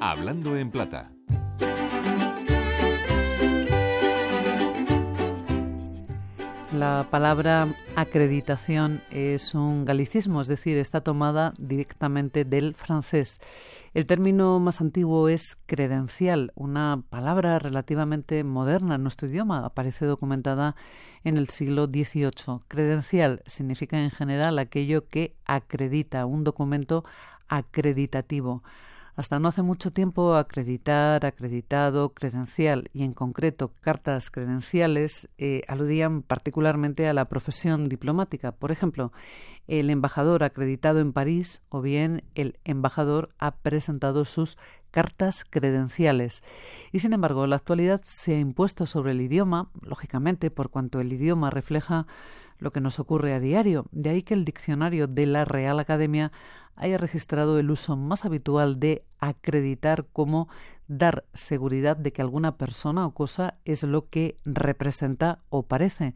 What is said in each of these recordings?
Hablando en plata. La palabra acreditación es un galicismo, es decir, está tomada directamente del francés. El término más antiguo es credencial, una palabra relativamente moderna en nuestro idioma, aparece documentada en el siglo XVIII. Credencial significa en general aquello que acredita, un documento acreditativo. Hasta no hace mucho tiempo, acreditar, acreditado, credencial y en concreto cartas credenciales eh, aludían particularmente a la profesión diplomática. Por ejemplo, el embajador acreditado en París o bien el embajador ha presentado sus cartas credenciales. Y sin embargo, la actualidad se ha impuesto sobre el idioma, lógicamente, por cuanto el idioma refleja lo que nos ocurre a diario. De ahí que el diccionario de la Real Academia haya registrado el uso más habitual de acreditar como dar seguridad de que alguna persona o cosa es lo que representa o parece.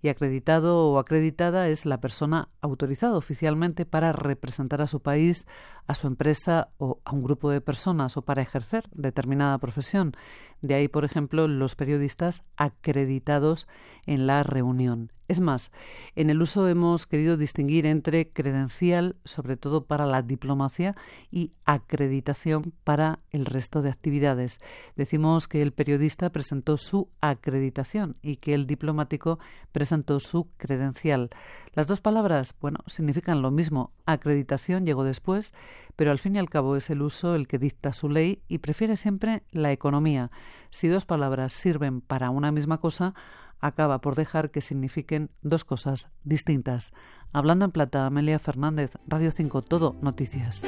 Y acreditado o acreditada es la persona autorizada oficialmente para representar a su país, a su empresa o a un grupo de personas o para ejercer determinada profesión. De ahí, por ejemplo, los periodistas acreditados en la reunión. Es más, en el uso hemos querido distinguir entre credencial, sobre todo para la diplomacia, y acreditación para el resto de actividades. Decimos que el periodista presentó su acreditación y que el diplomático presentó su credencial. Las dos palabras, bueno, significan lo mismo. Acreditación llegó después, pero al fin y al cabo es el uso el que dicta su ley y prefiere siempre la economía. Si dos palabras sirven para una misma cosa, acaba por dejar que signifiquen dos cosas distintas. Hablando en plata, Amelia Fernández, Radio 5, Todo Noticias.